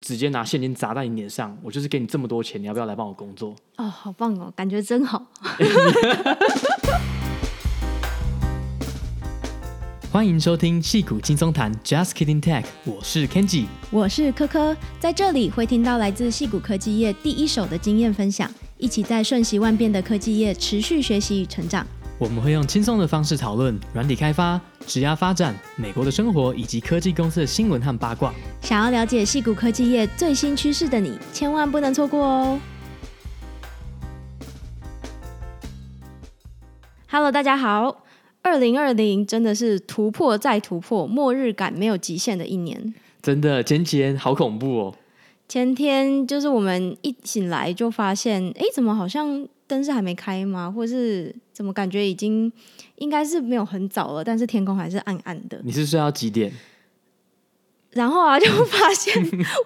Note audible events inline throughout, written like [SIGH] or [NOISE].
直接拿现金砸在你脸上，我就是给你这么多钱，你要不要来帮我工作？哦，好棒哦，感觉真好。[LAUGHS] 欢迎收听戏骨轻松谈，Just Kidding Tech，我是 Kenji，我是科科，在这里会听到来自戏骨科技业第一手的经验分享，一起在瞬息万变的科技业持续学习与成长。我们会用轻松的方式讨论软体开发、职涯发展、美国的生活以及科技公司的新闻和八卦。想要了解矽谷科技业最新趋势的你，千万不能错过哦！Hello，大家好，二零二零真的是突破再突破，末日感没有极限的一年。真的，前几天好恐怖哦！前天就是我们一醒来就发现，哎，怎么好像灯是还没开吗？或是怎么感觉已经应该是没有很早了，但是天空还是暗暗的。你是睡到几点？然后啊，[LAUGHS] 就发现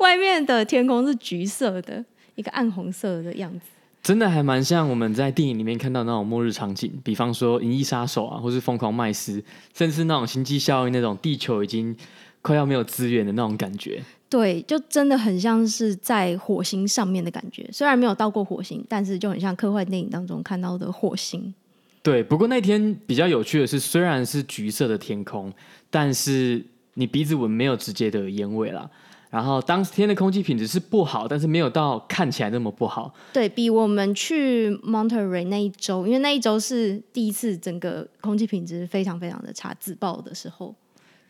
外面的天空是橘色的，一个暗红色的样子。真的还蛮像我们在电影里面看到那种末日场景，比方说《银翼杀手》啊，或是《疯狂麦斯》，甚至那种星际效应那种地球已经快要没有资源的那种感觉。对，就真的很像是在火星上面的感觉。虽然没有到过火星，但是就很像科幻电影当中看到的火星。对，不过那天比较有趣的是，虽然是橘色的天空，但是你鼻子闻没有直接的烟味啦。然后当天的空气品质是不好，但是没有到看起来那么不好。对，比我们去 Monterey 那一周，因为那一周是第一次整个空气品质非常非常的差，自爆的时候。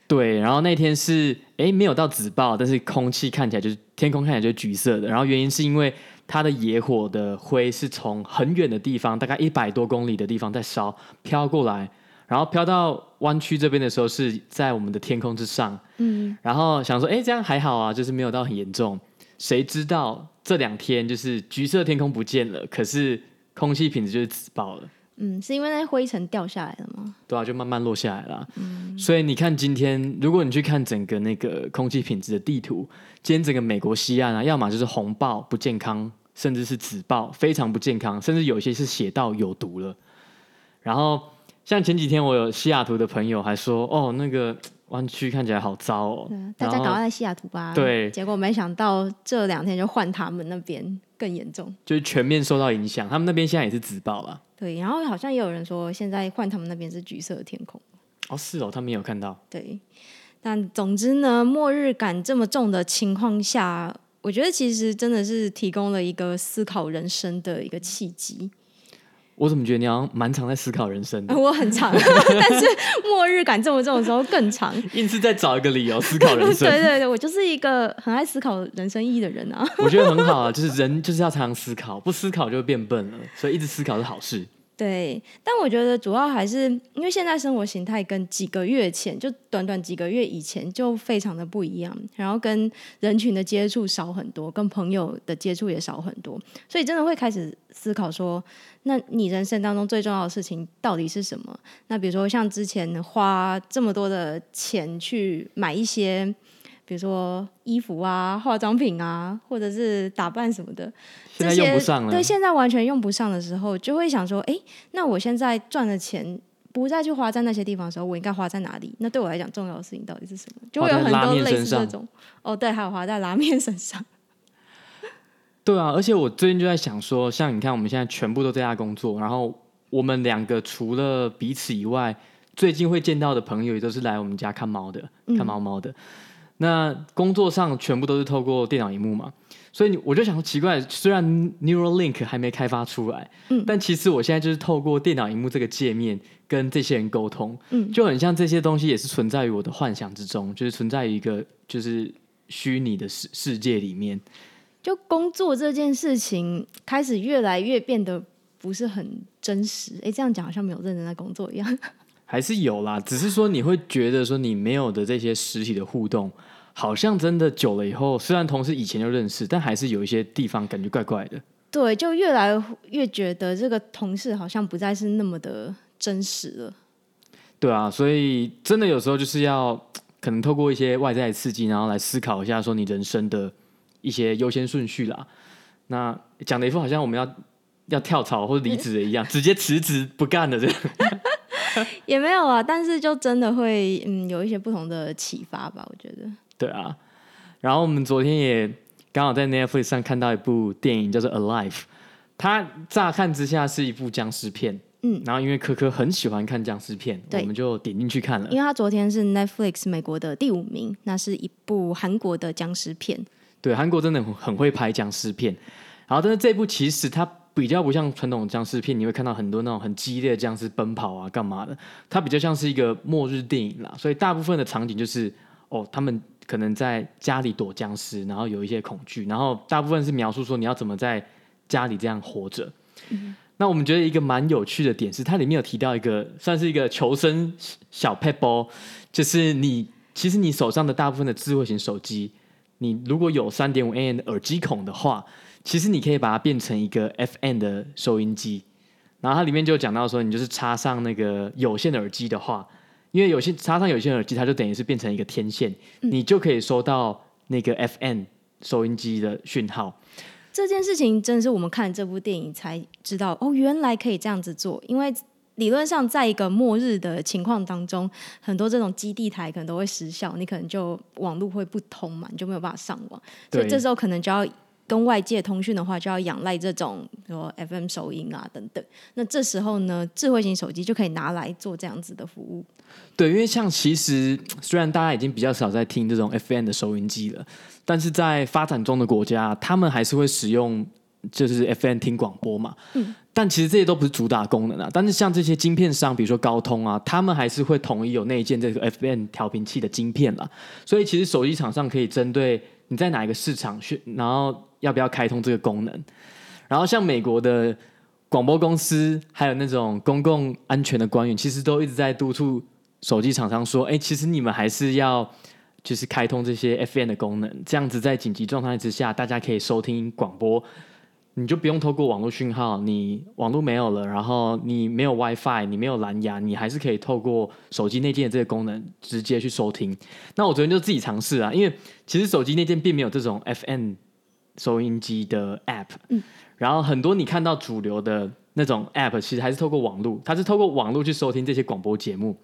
对，然后那天是哎没有到紫爆，但是空气看起来就是天空看起来就是橘色的。然后原因是因为它的野火的灰是从很远的地方，大概一百多公里的地方在烧，飘过来，然后飘到湾区这边的时候是在我们的天空之上。嗯，然后想说哎这样还好啊，就是没有到很严重。谁知道这两天就是橘色天空不见了，可是空气品质就是紫爆了。嗯，是因为那灰尘掉下来了吗？对啊，就慢慢落下来了。嗯，所以你看，今天如果你去看整个那个空气品质的地图，今天整个美国西岸啊，要么就是红爆不健康，甚至是紫爆非常不健康，甚至有些是写到有毒了。然后像前几天我有西雅图的朋友还说，哦，那个湾区看起来好糟哦。大家赶快在西雅图吧。对，结果没想到这两天就换他们那边更严重，就是全面受到影响。他们那边现在也是紫爆了。对，然后好像也有人说，现在换他们那边是橘色的天空。哦，是哦，他们有看到。对，但总之呢，末日感这么重的情况下，我觉得其实真的是提供了一个思考人生的一个契机。我怎么觉得你好像蛮常在思考人生的？[LAUGHS] 我很常，[LAUGHS] 但是末日感这么重的时候更长。硬是在找一个理由思考人生。[LAUGHS] 对对对，我就是一个很爱思考人生意义的人啊。我觉得很好啊，就是人就是要常常思考，不思考就会变笨了，所以一直思考是好事。对，但我觉得主要还是因为现在生活形态跟几个月前，就短短几个月以前就非常的不一样，然后跟人群的接触少很多，跟朋友的接触也少很多，所以真的会开始思考说，那你人生当中最重要的事情到底是什么？那比如说像之前花这么多的钱去买一些。比如说衣服啊、化妆品啊，或者是打扮什么的，现在用不上了。对，现在完全用不上的时候，就会想说：哎，那我现在赚的钱不再去花在那些地方的时候，我应该花在哪里？那对我来讲，重要的事情到底是什么？就会有很多类似这种。哦，对，还有花在拉面身上。[LAUGHS] 对啊，而且我最近就在想说，像你看，我们现在全部都在家工作，然后我们两个除了彼此以外，最近会见到的朋友也都是来我们家看猫的，看猫猫的。嗯那工作上全部都是透过电脑荧幕嘛，所以我就想说奇怪，虽然 Neuralink 还没开发出来，嗯，但其实我现在就是透过电脑荧幕这个界面跟这些人沟通，嗯，就很像这些东西也是存在于我的幻想之中，就是存在于一个就是虚拟的世世界里面。就工作这件事情开始越来越变得不是很真实，哎，这样讲好像没有认真在工作一样。[LAUGHS] 还是有啦，只是说你会觉得说你没有的这些实体的互动，好像真的久了以后，虽然同事以前就认识，但还是有一些地方感觉怪怪的。对，就越来越觉得这个同事好像不再是那么的真实了。对啊，所以真的有时候就是要可能透过一些外在的刺激，然后来思考一下说你人生的一些优先顺序啦。那讲的一副好像我们要要跳槽或者离职的一样，直接辞职不干了这样。[LAUGHS] 也没有啊，但是就真的会嗯有一些不同的启发吧，我觉得。对啊，然后我们昨天也刚好在 Netflix 上看到一部电影叫做《Alive》，它乍看之下是一部僵尸片。嗯，然后因为科科很喜欢看僵尸片，对我们就点进去看了。因为他昨天是 Netflix 美国的第五名，那是一部韩国的僵尸片。对，韩国真的很很会拍僵尸片。然后，但是这部其实它比较不像传统僵尸片，你会看到很多那种很激烈的僵尸奔跑啊、干嘛的。它比较像是一个末日电影啦，所以大部分的场景就是哦，他们可能在家里躲僵尸，然后有一些恐惧，然后大部分是描述说你要怎么在家里这样活着。嗯那我们觉得一个蛮有趣的点是，它里面有提到一个算是一个求生小撇步，就是你其实你手上的大部分的智慧型手机，你如果有三点五 AN 的耳机孔的话，其实你可以把它变成一个 FM 的收音机。然后它里面就讲到说，你就是插上那个有线的耳机的话，因为有些插上有线耳机，它就等于是变成一个天线，你就可以收到那个 FM 收音机的讯号。这件事情真的是我们看这部电影才知道哦，原来可以这样子做。因为理论上，在一个末日的情况当中，很多这种基地台可能都会失效，你可能就网络会不通嘛，你就没有办法上网。所以这时候可能就要跟外界通讯的话，就要仰赖这种说 FM 收音啊等等。那这时候呢，智慧型手机就可以拿来做这样子的服务。对，因为像其实虽然大家已经比较少在听这种 FM 的收音机了。但是在发展中的国家，他们还是会使用就是 FM 听广播嘛。嗯。但其实这些都不是主打功能啊。但是像这些晶片商，比如说高通啊，他们还是会统一有内建这个 FM 调频器的晶片啦。所以其实手机厂商可以针对你在哪一个市场去，然后要不要开通这个功能。然后像美国的广播公司，还有那种公共安全的官员，其实都一直在督促手机厂商说：“哎，其实你们还是要。”就是开通这些 FM 的功能，这样子在紧急状态之下，大家可以收听广播，你就不用透过网络讯号，你网络没有了，然后你没有 WiFi，你没有蓝牙，你还是可以透过手机内建的这个功能直接去收听。那我昨天就自己尝试啊，因为其实手机内建并没有这种 FM 收音机的 App，嗯，然后很多你看到主流的那种 App，其实还是透过网络，它是透过网络去收听这些广播节目。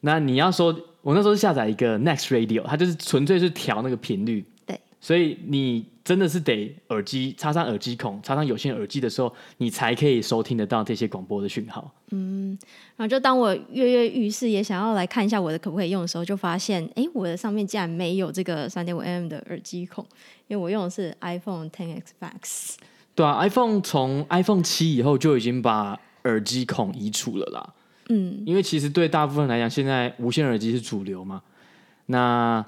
那你要说，我那时候是下载一个 Next Radio，它就是纯粹是调那个频率。对，所以你真的是得耳机插上耳机孔，插上有线耳机的时候，你才可以收听得到这些广播的讯号。嗯，然后就当我跃跃欲试，也想要来看一下我的可不可以用的时候，就发现，哎，我的上面竟然没有这个三点五 mm 的耳机孔，因为我用的是 iPhone Ten X Max。对啊，iPhone 从 iPhone 七以后就已经把耳机孔移除了啦。嗯，因为其实对大部分人来讲，现在无线耳机是主流嘛。那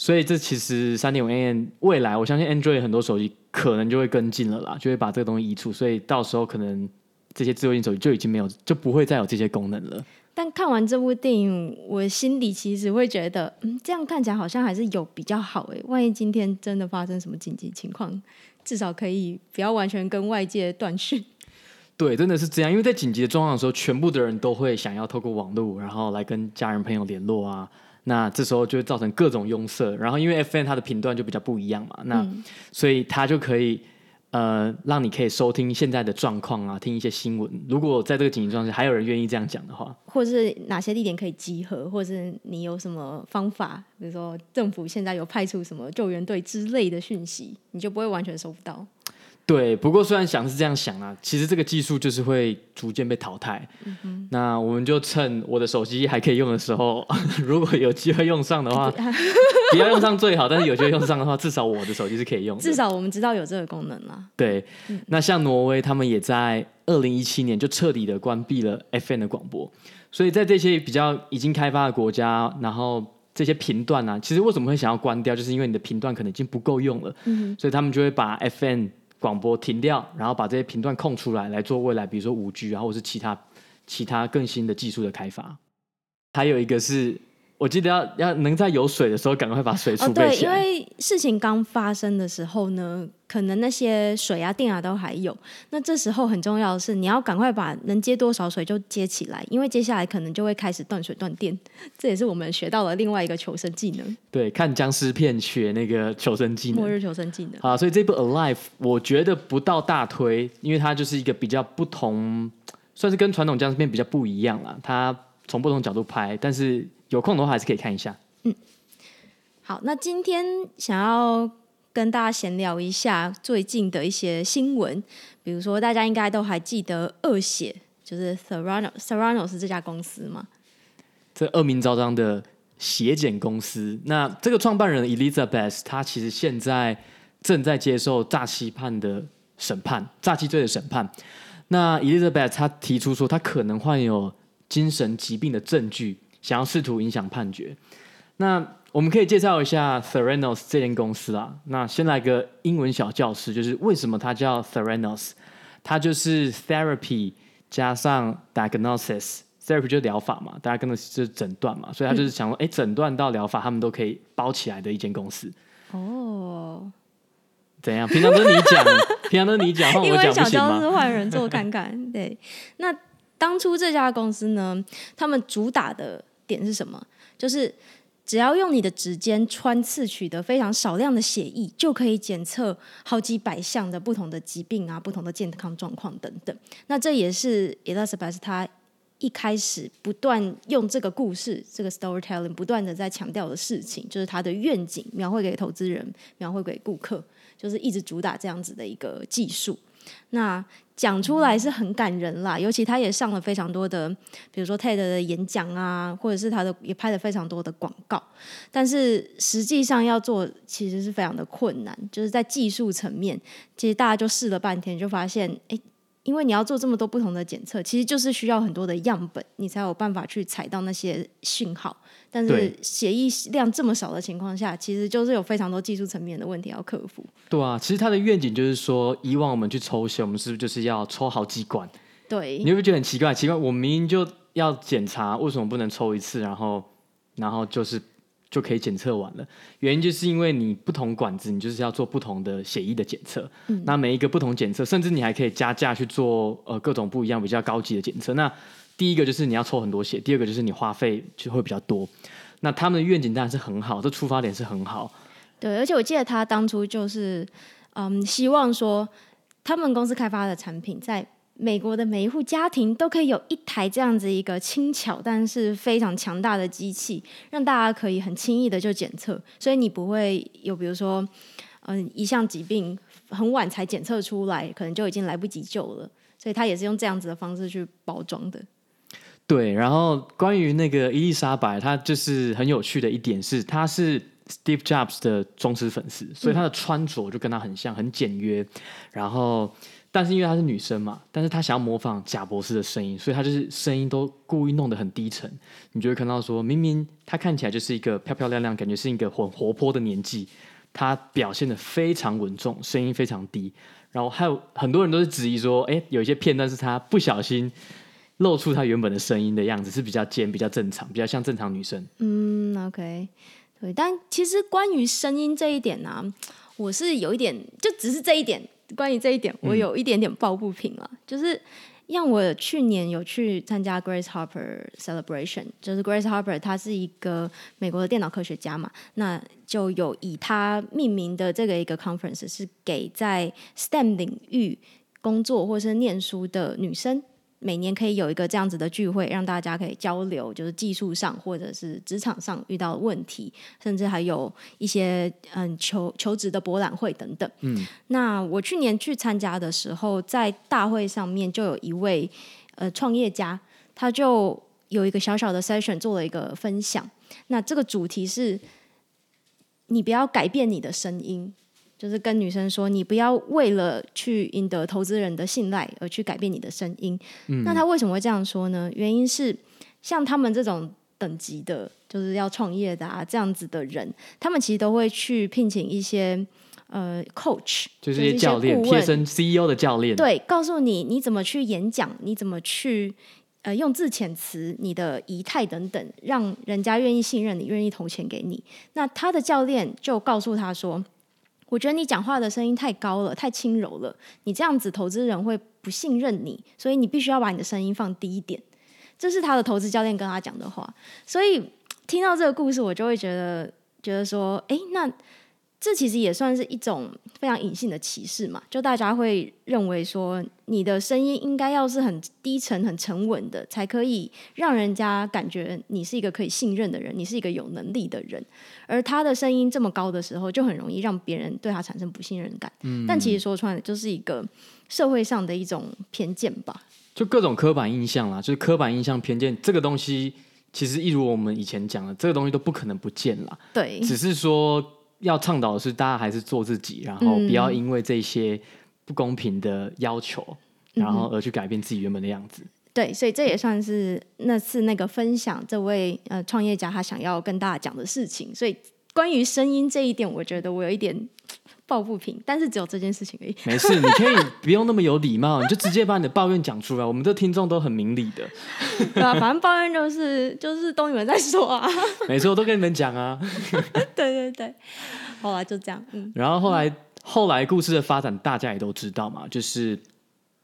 所以这其实三点五 AN 未来，我相信 Android 很多手机可能就会跟进了啦，就会把这个东西移除。所以到时候可能这些智慧型手机就已经没有，就不会再有这些功能了。但看完这部电影，我心里其实会觉得，嗯，这样看起来好像还是有比较好诶。万一今天真的发生什么紧急情况，至少可以不要完全跟外界断讯。对，真的是这样，因为在紧急的状况的时候，全部的人都会想要透过网络，然后来跟家人朋友联络啊。那这时候就会造成各种拥塞，然后因为 FM 它的频段就比较不一样嘛，那、嗯、所以它就可以呃让你可以收听现在的状况啊，听一些新闻。如果在这个紧急状态下还有人愿意这样讲的话，或者是哪些地点可以集合，或者是你有什么方法，比如说政府现在有派出什么救援队之类的讯息，你就不会完全收不到。对，不过虽然想是这样想啊，其实这个技术就是会逐渐被淘汰。嗯、那我们就趁我的手机还可以用的时候，[LAUGHS] 如果有机会用上的话，[LAUGHS] 不要用上最好，但是有机会用上的话，至少我的手机是可以用的。至少我们知道有这个功能了。对，嗯、那像挪威，他们也在二零一七年就彻底的关闭了 FM 的广播，所以在这些比较已经开发的国家，然后这些频段啊，其实为什么会想要关掉，就是因为你的频段可能已经不够用了，所以他们就会把 FM。广播停掉，然后把这些频段空出来，来做未来，比如说五 G 啊，或是其他其他更新的技术的开发。还有一个是。我记得要要能在有水的时候赶快把水储备起来。哦，对，因为事情刚发生的时候呢，可能那些水啊、电啊都还有。那这时候很重要的是，你要赶快把能接多少水就接起来，因为接下来可能就会开始断水断电。[LAUGHS] 这也是我们学到了另外一个求生技能。对，看僵尸片学那个求生技能，末日求生技能。好，所以这部《Alive》我觉得不到大推，因为它就是一个比较不同，算是跟传统僵尸片比较不一样啦。它从不同角度拍，但是。有空的话还是可以看一下。嗯，好，那今天想要跟大家闲聊一下最近的一些新闻，比如说大家应该都还记得恶血，就是 Theranos Theranos 这家公司嘛，这恶名昭彰的血检公司。那这个创办人 Elizabeth，他其实现在正在接受诈欺判的审判，诈欺罪的审判。那 Elizabeth 她提出说，他可能患有精神疾病的证据，想要试图影响判决。那我们可以介绍一下 Theranos 这间公司啊。那先来个英文小教室，就是为什么它叫 Theranos？它就是 therapy 加上 diagnosis，therapy 就是疗法嘛，，diagnosis 就是诊断嘛，所以它就是想说，哎、嗯，诊断到疗法，他们都可以包起来的一间公司。哦，怎样？平常都是你讲，[LAUGHS] 平常都是你讲，换 [LAUGHS] 我讲不行吗？换人做看看。对，那当初这家公司呢，他们主打的点是什么？就是只要用你的指尖穿刺取得非常少量的血液，就可以检测好几百项的不同的疾病啊，不同的健康状况等等。那这也是 Elizabeth 他一开始不断用这个故事，这个 storytelling 不断的在强调的事情，就是他的愿景，描绘给投资人，描绘给顾客，就是一直主打这样子的一个技术。那讲出来是很感人啦，尤其他也上了非常多的，比如说 TED 的演讲啊，或者是他的也拍了非常多的广告，但是实际上要做其实是非常的困难，就是在技术层面，其实大家就试了半天，就发现，诶，因为你要做这么多不同的检测，其实就是需要很多的样本，你才有办法去采到那些讯号。但是血液量这么少的情况下，其实就是有非常多技术层面的问题要克服。对啊，其实他的愿景就是说，以往我们去抽血，我们是不是就是要抽好几管？对，你会不会觉得很奇怪？奇怪，我明明就要检查，为什么不能抽一次，然后然后就是就可以检测完了？原因就是因为你不同管子，你就是要做不同的血液的检测。嗯，那每一个不同检测，甚至你还可以加价去做呃各种不一样比较高级的检测。那第一个就是你要抽很多血，第二个就是你花费就会比较多。那他们的愿景当然是很好，这出发点是很好。对，而且我记得他当初就是，嗯，希望说他们公司开发的产品，在美国的每一户家庭都可以有一台这样子一个轻巧但是非常强大的机器，让大家可以很轻易的就检测，所以你不会有比如说，嗯，一项疾病很晚才检测出来，可能就已经来不及救了。所以他也是用这样子的方式去包装的。对，然后关于那个伊丽莎白，她就是很有趣的一点是，她是 Steve Jobs 的忠实粉丝，所以她的穿着就跟他很像，很简约。然后，但是因为她是女生嘛，但是她想要模仿贾博士的声音，所以她就是声音都故意弄得很低沉。你就会看到说，明明她看起来就是一个漂漂亮亮，感觉是一个很活泼的年纪，她表现得非常稳重，声音非常低。然后还有很多人都是质疑说，哎，有一些片段是她不小心。露出她原本的声音的样子是比较尖、比较正常、比较像正常女生。嗯，OK，对。但其实关于声音这一点呢、啊，我是有一点，就只是这一点，关于这一点，我有一点点抱不平了。嗯、就是像我去年有去参加 Grace Harper Celebration，就是 Grace Harper，她是一个美国的电脑科学家嘛，那就有以她命名的这个一个 conference 是给在 STEM 领域工作或是念书的女生。每年可以有一个这样子的聚会，让大家可以交流，就是技术上或者是职场上遇到的问题，甚至还有一些嗯求求职的博览会等等。嗯，那我去年去参加的时候，在大会上面就有一位呃创业家，他就有一个小小的 session 做了一个分享。那这个主题是，你不要改变你的声音。就是跟女生说，你不要为了去赢得投资人的信赖而去改变你的声音。嗯。那他为什么会这样说呢？原因是像他们这种等级的，就是要创业的啊，这样子的人，他们其实都会去聘请一些呃 coach，就是一些教练，贴身 CEO 的教练，对，告诉你你怎么去演讲，你怎么去呃用字遣词，你的仪态等等，让人家愿意信任你，愿意投钱给你。那他的教练就告诉他说。我觉得你讲话的声音太高了，太轻柔了。你这样子，投资人会不信任你，所以你必须要把你的声音放低一点。这是他的投资教练跟他讲的话。所以听到这个故事，我就会觉得，觉得说，诶，那这其实也算是一种非常隐性的歧视嘛，就大家会认为说，你的声音应该要是很低沉、很沉稳的，才可以让人家感觉你是一个可以信任的人，你是一个有能力的人。而他的声音这么高的时候，就很容易让别人对他产生不信任感。嗯，但其实说穿了，就是一个社会上的一种偏见吧，就各种刻板印象啦，就是刻板印象、偏见这个东西，其实一如我们以前讲的，这个东西都不可能不见了。对，只是说。要倡导的是，大家还是做自己，然后不要因为这些不公平的要求，嗯、然后而去改变自己原本的样子。对，所以这也算是那次那个分享，这位呃创业家他想要跟大家讲的事情。所以关于声音这一点，我觉得我有一点。[TSK] 抱不平，但是只有这件事情而已。没事，你可以不用那么有礼貌，你就直接把你的抱怨讲出来。我们这听众都很明理的，[LAUGHS] 对啊，反正抱怨就是就是都你们在说啊。[LAUGHS] 没错，我都跟你们讲啊。对 [LAUGHS] 对对，后来就这样。嗯，然后后来后来故事的发展，大家也都知道嘛，就是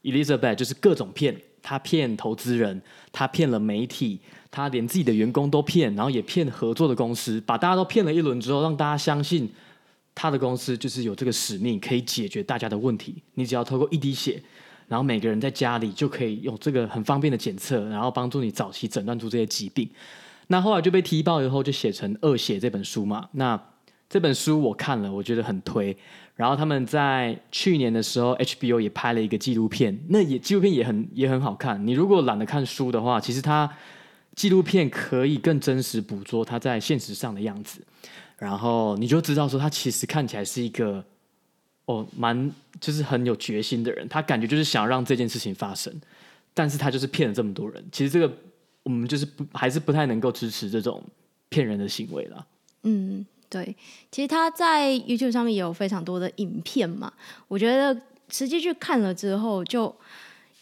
Elizabeth 就是各种骗，他骗投资人，他骗了媒体，他连自己的员工都骗，然后也骗合作的公司，把大家都骗了一轮之后，让大家相信。他的公司就是有这个使命，可以解决大家的问题。你只要透过一滴血，然后每个人在家里就可以用这个很方便的检测，然后帮助你早期诊断出这些疾病。那后来就被踢爆以后，就写成《恶血》这本书嘛。那这本书我看了，我觉得很推。然后他们在去年的时候，HBO 也拍了一个纪录片，那也纪录片也很也很好看。你如果懒得看书的话，其实它纪录片可以更真实捕捉他在现实上的样子。然后你就知道说，他其实看起来是一个哦，蛮就是很有决心的人。他感觉就是想让这件事情发生，但是他就是骗了这么多人。其实这个我们就是不还是不太能够支持这种骗人的行为了。嗯，对。其实他在 YouTube 上面也有非常多的影片嘛，我觉得实际去看了之后就。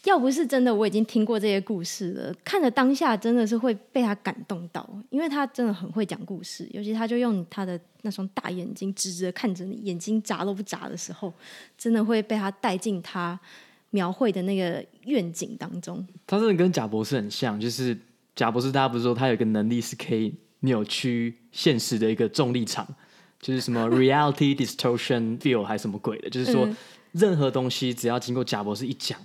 要不是真的，我已经听过这些故事了。看着当下真的是会被他感动到，因为他真的很会讲故事，尤其他就用他的那双大眼睛直直的看着你，眼睛眨都不眨的时候，真的会被他带进他描绘的那个愿景当中。他真的跟贾博士很像，就是贾博士，大家不是说他有一个能力是可以扭曲现实的一个重力场，就是什么 [LAUGHS] reality distortion field 还是什么鬼的，就是说任何东西只要经过贾博士一讲。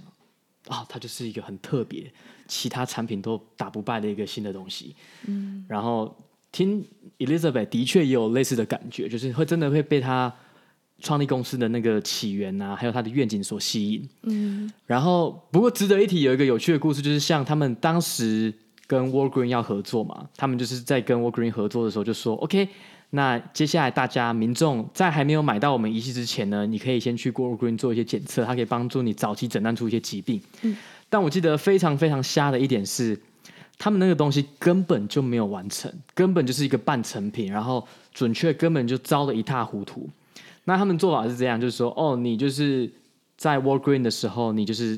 啊、哦，它就是一个很特别，其他产品都打不败的一个新的东西。嗯，然后听 Elizabeth 的确也有类似的感觉，就是会真的会被他创立公司的那个起源啊，还有他的愿景所吸引。嗯，然后不过值得一提，有一个有趣的故事，就是像他们当时跟 Walgreen 要合作嘛，他们就是在跟 Walgreen 合作的时候就说 OK。那接下来，大家民众在还没有买到我们仪器之前呢，你可以先去 Walgreens 做一些检测，它可以帮助你早期诊断出一些疾病。嗯。但我记得非常非常瞎的一点是，他们那个东西根本就没有完成，根本就是一个半成品，然后准确根本就糟的一塌糊涂。那他们做法是这样，就是说，哦，你就是在 Walgreens 的时候，你就是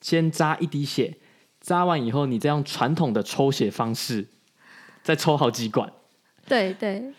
先扎一滴血，扎完以后，你再用传统的抽血方式再抽好几管。对对。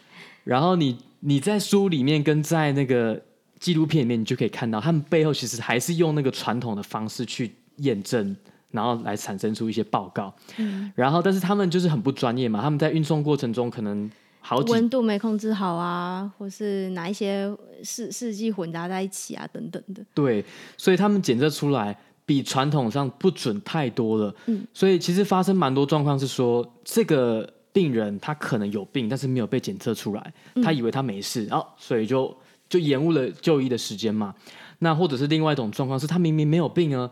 然后你你在书里面跟在那个纪录片里面，你就可以看到他们背后其实还是用那个传统的方式去验证，然后来产生出一些报告。嗯。然后，但是他们就是很不专业嘛，他们在运送过程中可能好几温度没控制好啊，或是哪一些试试剂混杂在一起啊，等等的。对，所以他们检测出来比传统上不准太多了。嗯。所以其实发生蛮多状况是说这个。病人他可能有病，但是没有被检测出来，他以为他没事，然后、所以就就延误了就医的时间嘛。那或者是另外一种状况是，他明明没有病啊，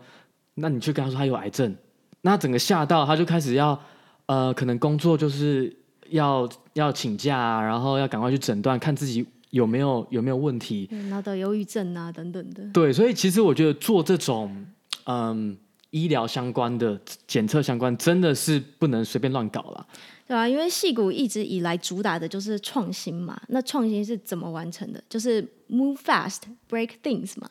那你去跟他说他有癌症，那整个吓到，他就开始要呃，可能工作就是要要请假啊，然后要赶快去诊断，看自己有没有有没有问题，然后得忧郁症啊等等的。对，所以其实我觉得做这种嗯医疗相关的检测相关，真的是不能随便乱搞了。对啊，因为戏谷一直以来主打的就是创新嘛。那创新是怎么完成的？就是 move fast, break things 嘛。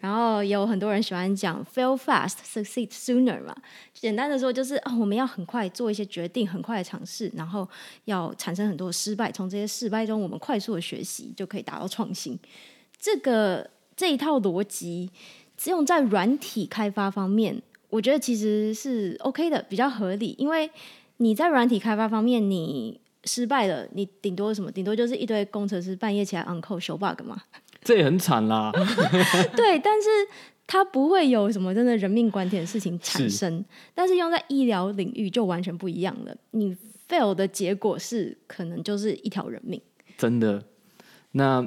然后有很多人喜欢讲 fail fast, succeed sooner 嘛。简单的说，就是哦，我们要很快做一些决定，很快的尝试，然后要产生很多的失败。从这些失败中，我们快速的学习，就可以达到创新。这个这一套逻辑，只用在软体开发方面，我觉得其实是 OK 的，比较合理，因为。你在软体开发方面，你失败了，你顶多什么？顶多就是一堆工程师半夜起来 on call 修 bug 嘛。[LAUGHS] 这也很惨啦。[LAUGHS] 对，但是它不会有什么真的人命关天的事情产生。是但是用在医疗领域就完全不一样了。你 fail 的结果是可能就是一条人命。真的。那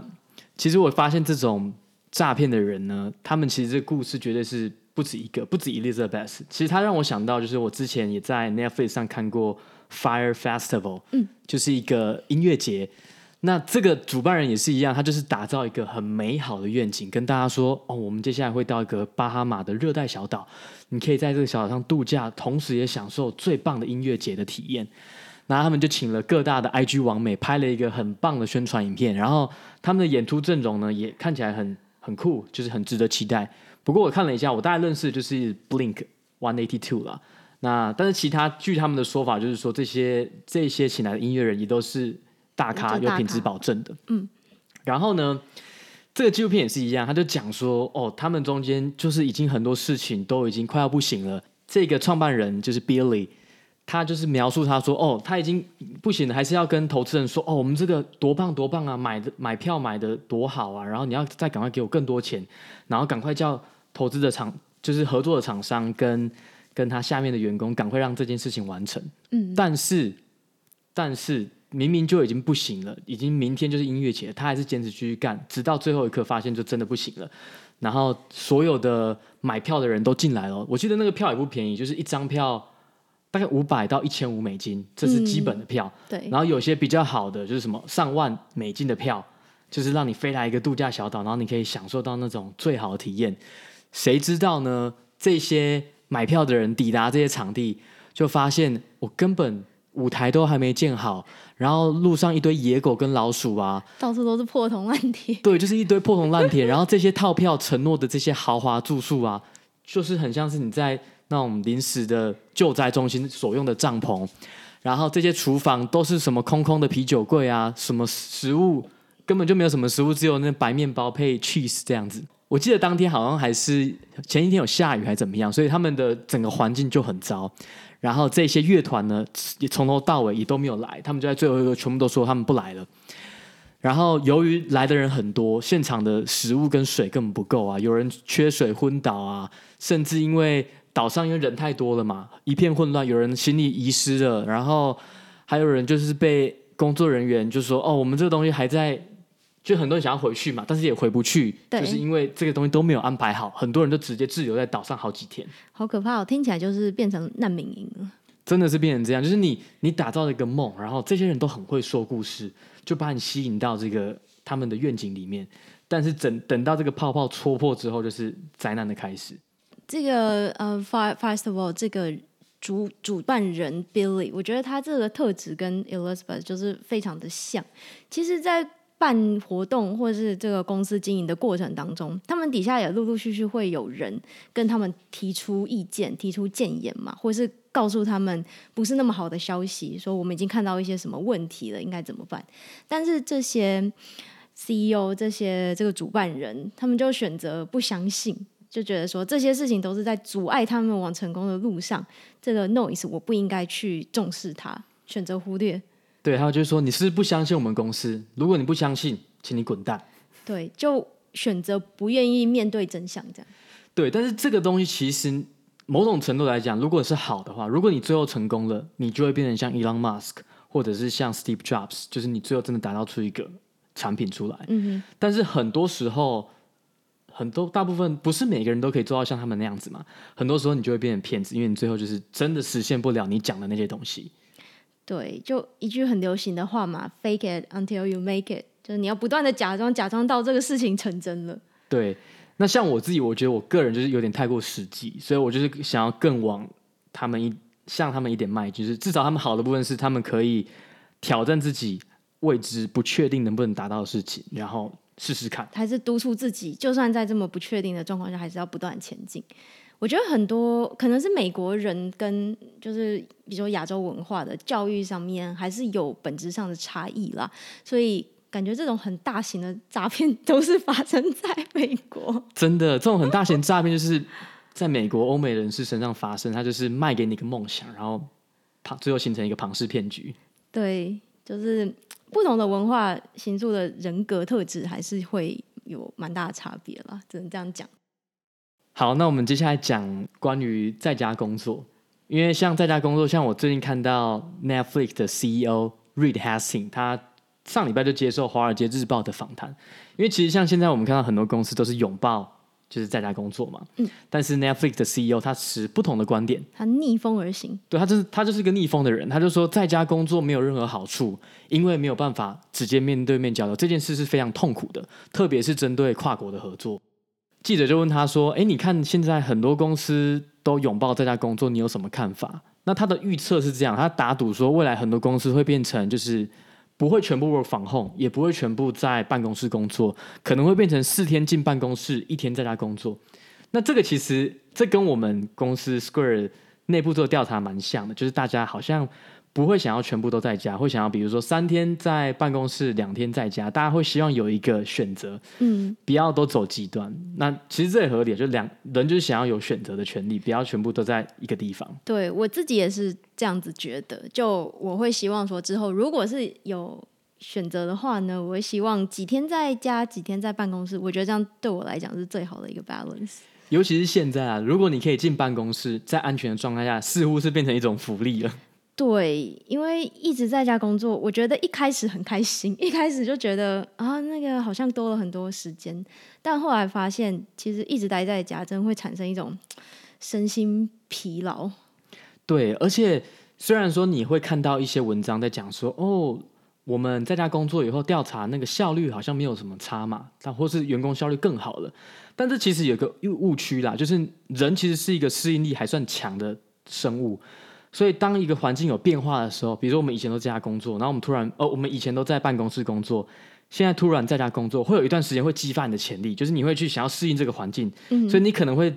其实我发现这种诈骗的人呢，他们其实这故事绝对是不止一个，不止 Elizabeth。其实他让我想到，就是我之前也在 Netflix 上看过 Fire Festival，嗯，就是一个音乐节。那这个主办人也是一样，他就是打造一个很美好的愿景，跟大家说：哦，我们接下来会到一个巴哈马的热带小岛，你可以在这个小岛上度假，同时也享受最棒的音乐节的体验。然后他们就请了各大的 IG 网美拍了一个很棒的宣传影片，然后他们的演出阵容呢也看起来很很酷，就是很值得期待。不过我看了一下，我大概认识的就是 Blink One Eighty Two 了。那但是其他据他们的说法，就是说这些这些请来的音乐人也都是大咖，有品质保证的。嗯。然后呢，这个纪录片也是一样，他就讲说，哦，他们中间就是已经很多事情都已经快要不行了。这个创办人就是 Billy。他就是描述他说哦，他已经不行了，还是要跟投资人说哦，我们这个多棒多棒啊，买的买票买的多好啊，然后你要再赶快给我更多钱，然后赶快叫投资的厂，就是合作的厂商跟跟他下面的员工赶快让这件事情完成。嗯，但是但是明明就已经不行了，已经明天就是音乐节，他还是坚持继续干，直到最后一刻发现就真的不行了，然后所有的买票的人都进来了，我记得那个票也不便宜，就是一张票。大概五百到一千五美金，这是基本的票。嗯、对，然后有些比较好的就是什么上万美金的票，就是让你飞来一个度假小岛，然后你可以享受到那种最好的体验。谁知道呢？这些买票的人抵达这些场地，就发现我根本舞台都还没建好，然后路上一堆野狗跟老鼠啊，到处都是破铜烂铁。对，就是一堆破铜烂铁。[LAUGHS] 然后这些套票承诺的这些豪华住宿啊，就是很像是你在。那种临时的救灾中心所用的帐篷，然后这些厨房都是什么空空的啤酒柜啊，什么食物根本就没有什么食物，只有那白面包配 cheese 这样子。我记得当天好像还是前一天有下雨还怎么样，所以他们的整个环境就很糟。然后这些乐团呢，也从头到尾也都没有来，他们就在最后一个全部都说他们不来了。然后由于来的人很多，现场的食物跟水根本不够啊，有人缺水昏倒啊，甚至因为。岛上因为人太多了嘛，一片混乱，有人行李遗失了，然后还有人就是被工作人员就说：“哦，我们这个东西还在，就很多人想要回去嘛，但是也回不去，对就是因为这个东西都没有安排好，很多人都直接滞留在岛上好几天，好可怕哦！听起来就是变成难民营了，真的是变成这样，就是你你打造了一个梦，然后这些人都很会说故事，就把你吸引到这个他们的愿景里面，但是等等到这个泡泡戳破之后，就是灾难的开始。这个呃，Fire Festival 这个主主办人 Billy，我觉得他这个特质跟 Elizabeth 就是非常的像。其实，在办活动或是这个公司经营的过程当中，他们底下也陆陆续续会有人跟他们提出意见、提出建言嘛，或者是告诉他们不是那么好的消息，说我们已经看到一些什么问题了，应该怎么办？但是这些 CEO、这些这个主办人，他们就选择不相信。就觉得说这些事情都是在阻碍他们往成功的路上，这个 noise 我不应该去重视它，选择忽略。对，还有就是说你是不是不相信我们公司？如果你不相信，请你滚蛋。对，就选择不愿意面对真相，这样。对，但是这个东西其实某种程度来讲，如果是好的话，如果你最后成功了，你就会变成像 Elon Musk 或者是像 Steve Jobs，就是你最后真的打造出一个产品出来。嗯哼。但是很多时候。很多大部分不是每个人都可以做到像他们那样子嘛，很多时候你就会变成骗子，因为你最后就是真的实现不了你讲的那些东西。对，就一句很流行的话嘛，“Fake it until you make it”，就是你要不断的假装，假装到这个事情成真了。对，那像我自己，我觉得我个人就是有点太过实际，所以我就是想要更往他们一向他们一点迈进，就是至少他们好的部分是他们可以挑战自己未知、不确定能不能达到的事情，然后。试试看，还是督促自己，就算在这么不确定的状况下，还是要不断前进。我觉得很多可能是美国人跟就是比如说亚洲文化的教育上面，还是有本质上的差异啦。所以感觉这种很大型的诈骗都是发生在美国。真的，这种很大型诈骗就是在美国欧美人士身上发生，他就是卖给你一个梦想，然后最后形成一个庞氏骗局。对。就是不同的文化形塑的人格特质，还是会有蛮大的差别啦，只能这样讲。好，那我们接下来讲关于在家工作，因为像在家工作，像我最近看到 Netflix 的 CEO Reed Hastings，他上礼拜就接受《华尔街日报》的访谈，因为其实像现在我们看到很多公司都是拥抱。就是在家工作嘛，嗯，但是 Netflix 的 CEO 他持不同的观点，他逆风而行，对，他就是他就是个逆风的人，他就说在家工作没有任何好处，因为没有办法直接面对面交流，这件事是非常痛苦的，特别是针对跨国的合作。记者就问他说：“哎，你看现在很多公司都拥抱在家工作，你有什么看法？”那他的预测是这样，他打赌说未来很多公司会变成就是。不会全部 work from home，也不会全部在办公室工作，可能会变成四天进办公室，一天在家工作。那这个其实这跟我们公司 Square 内部做调查蛮像的，就是大家好像。不会想要全部都在家，会想要比如说三天在办公室，两天在家，大家会希望有一个选择，嗯，不要都走极端。那其实这也合理，就两人就是想要有选择的权利，不要全部都在一个地方。对，我自己也是这样子觉得，就我会希望说之后如果是有选择的话呢，我会希望几天在家，几天在办公室。我觉得这样对我来讲是最好的一个 balance。尤其是现在啊，如果你可以进办公室，在安全的状态下，似乎是变成一种福利了。对，因为一直在家工作，我觉得一开始很开心，一开始就觉得啊，那个好像多了很多时间，但后来发现，其实一直待在家，真会产生一种身心疲劳。对，而且虽然说你会看到一些文章在讲说，哦，我们在家工作以后调查那个效率好像没有什么差嘛，但或是员工效率更好了，但这其实有个误区啦，就是人其实是一个适应力还算强的生物。所以，当一个环境有变化的时候，比如说我们以前都在家工作，然后我们突然，哦，我们以前都在办公室工作，现在突然在家工作，会有一段时间会激发你的潜力，就是你会去想要适应这个环境，嗯，所以你可能会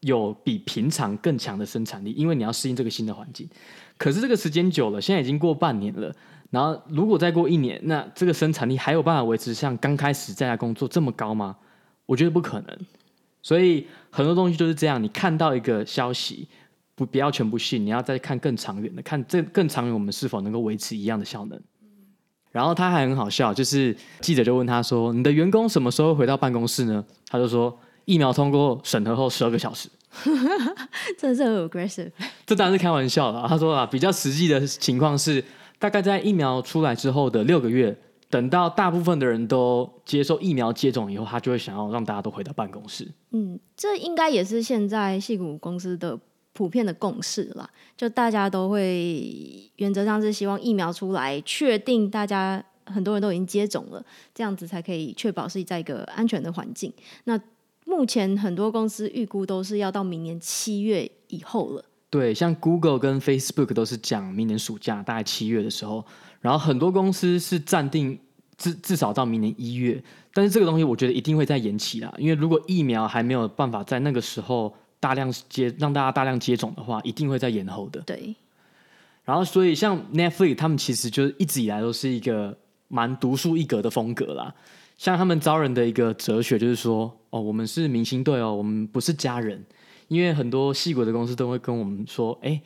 有比平常更强的生产力，因为你要适应这个新的环境。可是这个时间久了，现在已经过半年了，然后如果再过一年，那这个生产力还有办法维持像刚开始在家工作这么高吗？我觉得不可能。所以很多东西就是这样，你看到一个消息。不，不要全部信，你要再看更长远的，看这更长远，我们是否能够维持一样的效能。然后他还很好笑，就是记者就问他说：“你的员工什么时候回到办公室呢？”他就说：“疫苗通过审核后十二个小时。[LAUGHS] ”真的是很 aggressive。[LAUGHS] 这当然是开玩笑了。他说啊，比较实际的情况是，大概在疫苗出来之后的六个月，等到大部分的人都接受疫苗接种以后，他就会想要让大家都回到办公室。嗯，这应该也是现在戏谷公司的。普遍的共识啦，就大家都会原则上是希望疫苗出来，确定大家很多人都已经接种了，这样子才可以确保是在一个安全的环境。那目前很多公司预估都是要到明年七月以后了。对，像 Google 跟 Facebook 都是讲明年暑假，大概七月的时候。然后很多公司是暂定至至少到明年一月，但是这个东西我觉得一定会再延期啦，因为如果疫苗还没有办法在那个时候。大量接让大家大量接种的话，一定会在延后的。对。然后，所以像 Netflix 他们其实就是一直以来都是一个蛮独树一格的风格啦。像他们招人的一个哲学就是说，哦，我们是明星队哦，我们不是家人。因为很多戏骨的公司都会跟我们说，哎，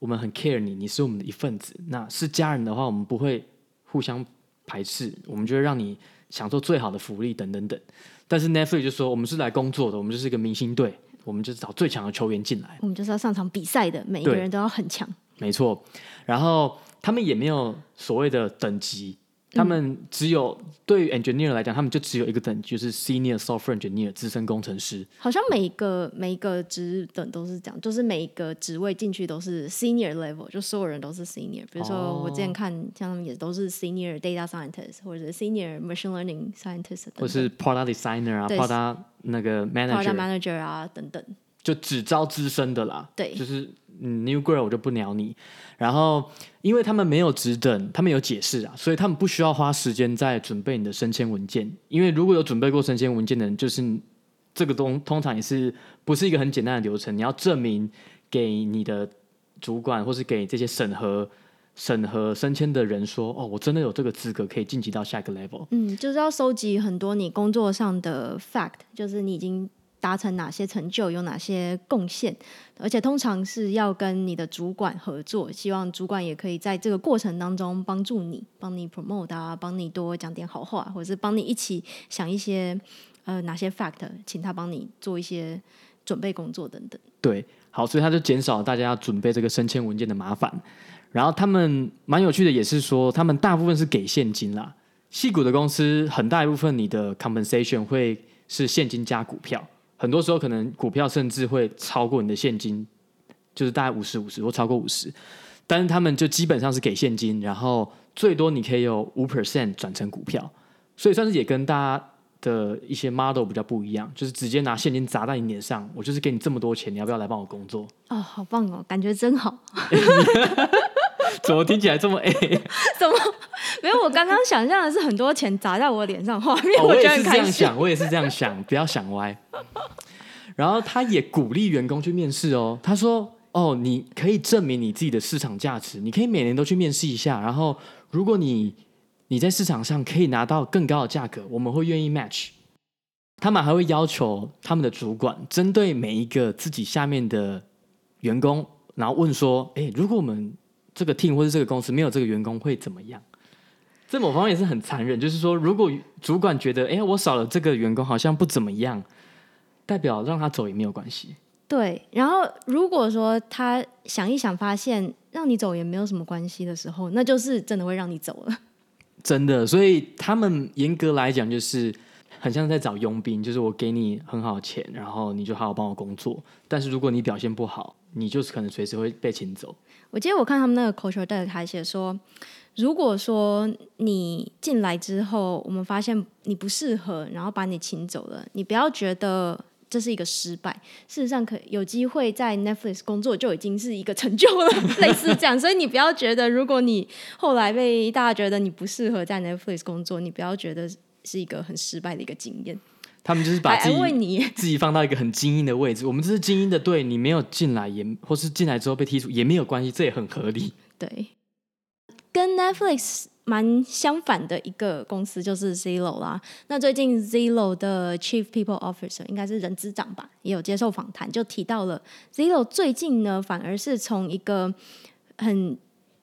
我们很 care 你，你是我们的一份子。那是家人的话，我们不会互相排斥，我们就会让你享受最好的福利等等等。但是 Netflix 就说，我们是来工作的，我们就是一个明星队。我们就是找最强的球员进来，我们就是要上场比赛的，每一个人都要很强。没错，然后他们也没有所谓的等级。他们只有对于 engineer 来讲，他们就只有一个等级，就是 senior software engineer 资深工程师。好像每一个每一个职等都是这样，就是每一个职位进去都是 senior level，就所有人都是 senior。比如说我之前看，像他们也都是 senior data scientist 或者 senior machine learning scientist，或是 product designer 啊，product 那个 manager manager 啊等等，就只招资深的啦。对，就是。嗯，New Girl 我就不鸟你。然后，因为他们没有职等，他们有解释啊，所以他们不需要花时间在准备你的升迁文件。因为如果有准备过升迁文件的人，就是这个东通常也是不是一个很简单的流程。你要证明给你的主管或是给这些审核审核升迁的人说，哦，我真的有这个资格可以晋级到下一个 level。嗯，就是要收集很多你工作上的 fact，就是你已经。达成哪些成就，有哪些贡献，而且通常是要跟你的主管合作，希望主管也可以在这个过程当中帮助你，帮你 promote 啊，帮你多讲点好话，或者是帮你一起想一些呃哪些 fact，请他帮你做一些准备工作等等。对，好，所以他就减少大家准备这个升迁文件的麻烦。然后他们蛮有趣的，也是说他们大部分是给现金啦。矽谷的公司很大一部分你的 compensation 会是现金加股票。很多时候可能股票甚至会超过你的现金，就是大概五十五十或超过五十，但是他们就基本上是给现金，然后最多你可以有五 percent 转成股票，所以算是也跟大家的一些 model 比较不一样，就是直接拿现金砸在你脸上，我就是给你这么多钱，你要不要来帮我工作？哦，好棒哦，感觉真好。[LAUGHS] [LAUGHS] [LAUGHS] 怎么听起来这么 A？[LAUGHS] 怎么没有？我刚刚想象的是很多钱砸在我脸上画面，哦，我也是这样我想，我也是这样想，[LAUGHS] 不要想歪。然后他也鼓励员工去面试哦。他说：“哦，你可以证明你自己的市场价值，你可以每年都去面试一下。然后，如果你你在市场上可以拿到更高的价格，我们会愿意 match。他们还会要求他们的主管针对每一个自己下面的员工，然后问说：‘哎，如果我们这个 team 或者这个公司没有这个员工会怎么样？’这某方面也是很残忍，就是说，如果主管觉得：‘哎，我少了这个员工，好像不怎么样。’代表让他走也没有关系。对，然后如果说他想一想，发现让你走也没有什么关系的时候，那就是真的会让你走了。真的，所以他们严格来讲就是很像在找佣兵，就是我给你很好钱，然后你就好好帮我工作。但是如果你表现不好，你就是可能随时会被请走。我记得我看他们那个 culture deck 还写说，如果说你进来之后，我们发现你不适合，然后把你请走了，你不要觉得。这是一个失败。事实上，可有机会在 Netflix 工作就已经是一个成就了，[LAUGHS] 类似这样。所以你不要觉得，如果你后来被大家觉得你不适合在 Netflix 工作，你不要觉得是一个很失败的一个经验。他们就是把自己自己放到一个很精英的位置。我们这是精英的队，你没有进来也，或是进来之后被踢出也没有关系，这也很合理。对，跟 Netflix。蛮相反的一个公司就是 Zillow 啦。那最近 Zillow 的 Chief People Officer 应该是人资长吧，也有接受访谈，就提到了 Zillow 最近呢，反而是从一个很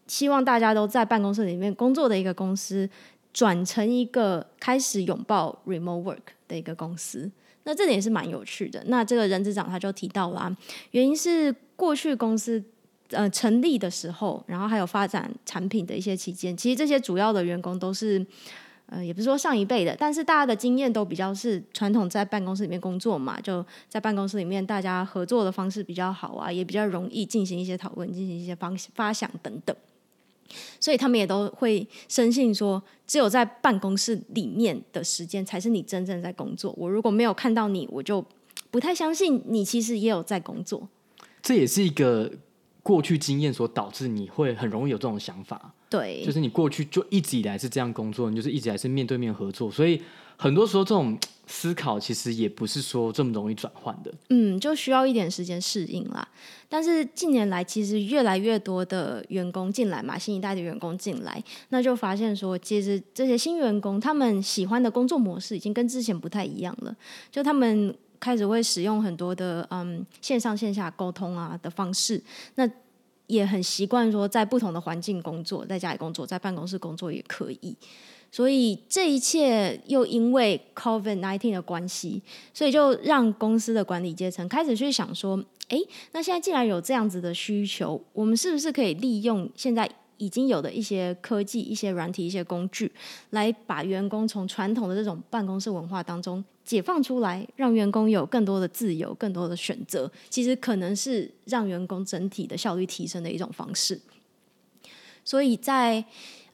希望大家都在办公室里面工作的一个公司，转成一个开始拥抱 Remote Work 的一个公司。那这点也是蛮有趣的。那这个人资长他就提到啦，原因是过去公司。呃，成立的时候，然后还有发展产品的一些期间，其实这些主要的员工都是，呃，也不是说上一辈的，但是大家的经验都比较是传统在办公室里面工作嘛，就在办公室里面大家合作的方式比较好啊，也比较容易进行一些讨论，进行一些方发想等等，所以他们也都会深信说，只有在办公室里面的时间才是你真正在工作。我如果没有看到你，我就不太相信你其实也有在工作。这也是一个。过去经验所导致你会很容易有这种想法，对，就是你过去就一直以来是这样工作，你就是一直以来是面对面合作，所以很多时候这种 [TSK] 思考其实也不是说这么容易转换的，嗯，就需要一点时间适应啦。但是近年来其实越来越多的员工进来嘛，新一代的员工进来，那就发现说，其实这些新员工他们喜欢的工作模式已经跟之前不太一样了，就他们。开始会使用很多的嗯线上线下沟通啊的方式，那也很习惯说在不同的环境工作，在家里工作，在办公室工作也可以。所以这一切又因为 COVID-19 的关系，所以就让公司的管理阶层开始去想说：哎，那现在既然有这样子的需求，我们是不是可以利用现在已经有的一些科技、一些软体、一些工具，来把员工从传统的这种办公室文化当中解放出来，让员工有更多的自由、更多的选择。其实可能是让员工整体的效率提升的一种方式。所以在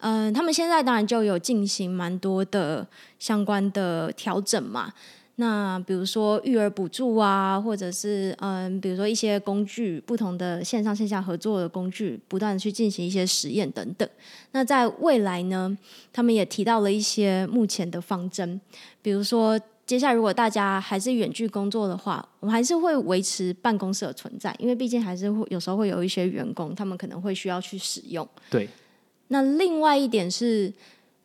嗯、他们现在当然就有进行蛮多的相关的调整嘛。那比如说育儿补助啊，或者是嗯，比如说一些工具，不同的线上线下合作的工具，不断去进行一些实验等等。那在未来呢，他们也提到了一些目前的方针，比如说接下来如果大家还是远距工作的话，我们还是会维持办公室的存在，因为毕竟还是会有时候会有一些员工，他们可能会需要去使用。对。那另外一点是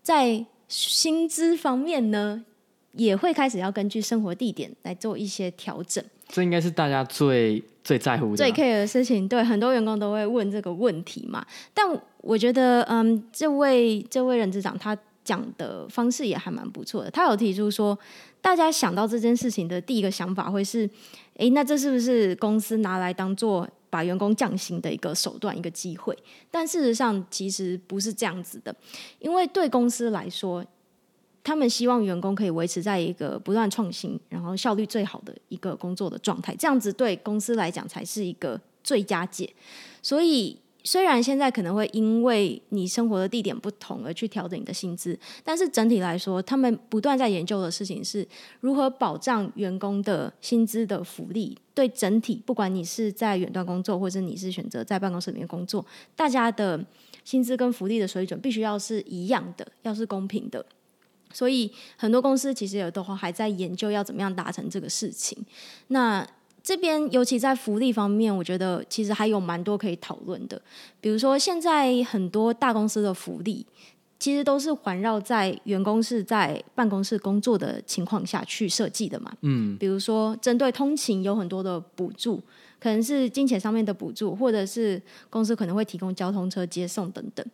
在薪资方面呢？也会开始要根据生活地点来做一些调整。这应该是大家最最在乎的、最 care 的事情。对，很多员工都会问这个问题嘛。但我觉得，嗯，这位这位任资长他讲的方式也还蛮不错的。他有提出说，大家想到这件事情的第一个想法会是：哎，那这是不是公司拿来当做把员工降薪的一个手段、一个机会？但事实上，其实不是这样子的，因为对公司来说。他们希望员工可以维持在一个不断创新，然后效率最好的一个工作的状态，这样子对公司来讲才是一个最佳解。所以，虽然现在可能会因为你生活的地点不同而去调整你的薪资，但是整体来说，他们不断在研究的事情是如何保障员工的薪资的福利。对整体，不管你是在远端工作，或者你是选择在办公室里面工作，大家的薪资跟福利的水准必须要是一样的，要是公平的。所以很多公司其实也都还在研究要怎么样达成这个事情。那这边尤其在福利方面，我觉得其实还有蛮多可以讨论的。比如说，现在很多大公司的福利其实都是环绕在员工是在办公室工作的情况下去设计的嘛。嗯。比如说，针对通勤有很多的补助，可能是金钱上面的补助，或者是公司可能会提供交通车接送等等。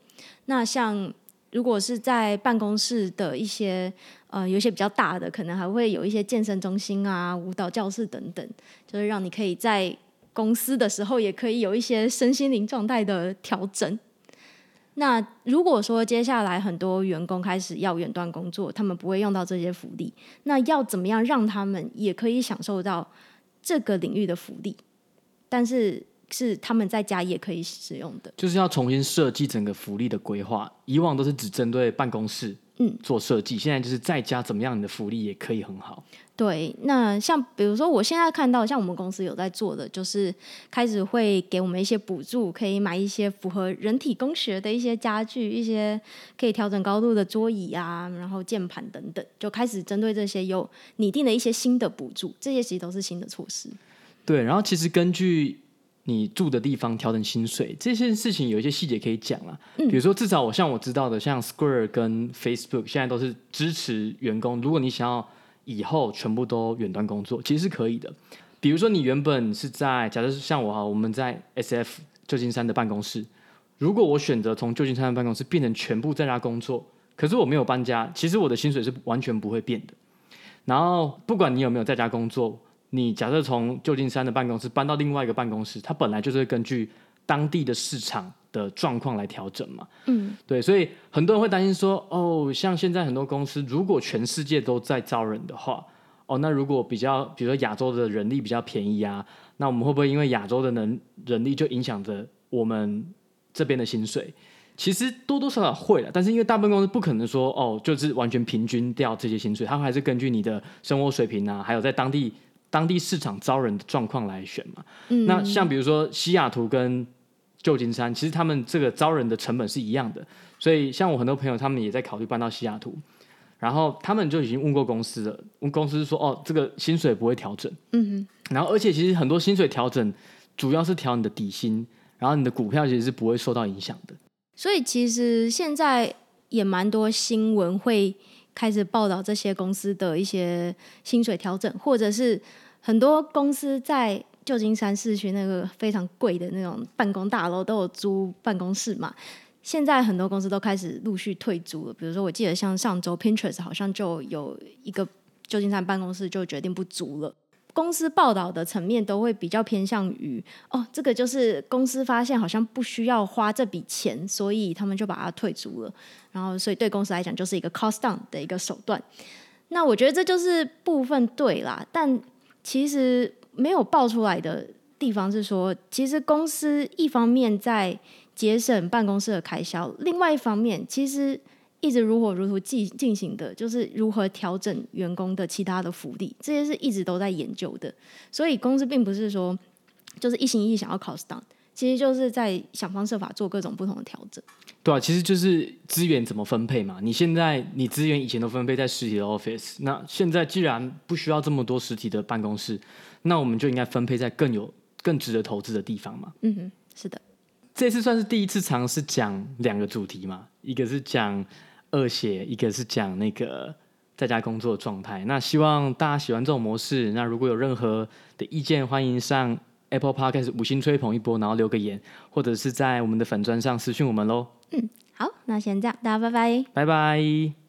那像如果是在办公室的一些，呃，有些比较大的，可能还会有一些健身中心啊、舞蹈教室等等，就是让你可以在公司的时候也可以有一些身心灵状态的调整。那如果说接下来很多员工开始要远端工作，他们不会用到这些福利，那要怎么样让他们也可以享受到这个领域的福利？但是。是他们在家也可以使用的，就是要重新设计整个福利的规划。以往都是只针对办公室嗯做设计，嗯，现在就是在家怎么样，你的福利也可以很好。对，那像比如说我现在看到，像我们公司有在做的，就是开始会给我们一些补助，可以买一些符合人体工学的一些家具，一些可以调整高度的桌椅啊，然后键盘等等，就开始针对这些有拟定的一些新的补助，这些其实都是新的措施。对，然后其实根据。你住的地方调整薪水这些事情有一些细节可以讲啊，比如说至少我像我知道的，像 Square 跟 Facebook 现在都是支持员工，如果你想要以后全部都远端工作，其实是可以的。比如说你原本是在，假设像我哈，我们在 SF 旧金山的办公室，如果我选择从旧金山的办公室变成全部在家工作，可是我没有搬家，其实我的薪水是完全不会变的。然后不管你有没有在家工作。你假设从旧金山的办公室搬到另外一个办公室，它本来就是根据当地的市场的状况来调整嘛。嗯，对，所以很多人会担心说，哦，像现在很多公司，如果全世界都在招人的话，哦，那如果比较，比如说亚洲的人力比较便宜啊，那我们会不会因为亚洲的人人力就影响着我们这边的薪水？其实多多少少会了，但是因为大部分公司不可能说，哦，就是完全平均掉这些薪水，他们还是根据你的生活水平啊，还有在当地。当地市场招人的状况来选嘛，嗯，那像比如说西雅图跟旧金山，其实他们这个招人的成本是一样的，所以像我很多朋友他们也在考虑搬到西雅图，然后他们就已经问过公司了，问公司说哦，这个薪水不会调整，嗯哼，然后而且其实很多薪水调整主要是调你的底薪，然后你的股票其实是不会受到影响的，所以其实现在也蛮多新闻会开始报道这些公司的一些薪水调整，或者是。很多公司在旧金山市区那个非常贵的那种办公大楼都有租办公室嘛。现在很多公司都开始陆续退租了。比如说，我记得像上周 Pinterest 好像就有一个旧金山办公室就决定不租了。公司报道的层面都会比较偏向于哦，这个就是公司发现好像不需要花这笔钱，所以他们就把它退租了。然后，所以对公司来讲就是一个 cost down 的一个手段。那我觉得这就是部分对啦，但。其实没有爆出来的地方是说，其实公司一方面在节省办公室的开销，另外一方面其实一直如火如荼进进行的，就是如何调整员工的其他的福利，这些是一直都在研究的。所以公司并不是说就是一心一意想要 cost down，其实就是在想方设法做各种不同的调整。对啊，其实就是资源怎么分配嘛。你现在你资源以前都分配在实体的 office，那现在既然不需要这么多实体的办公室，那我们就应该分配在更有更值得投资的地方嘛。嗯哼，是的。这次算是第一次尝试讲两个主题嘛，一个是讲恶血，一个是讲那个在家工作的状态。那希望大家喜欢这种模式。那如果有任何的意见，欢迎上 Apple Podcast 五星吹捧一波，然后留个言，或者是在我们的粉砖上私讯我们喽。嗯，好，那先这样，大家拜拜，拜拜。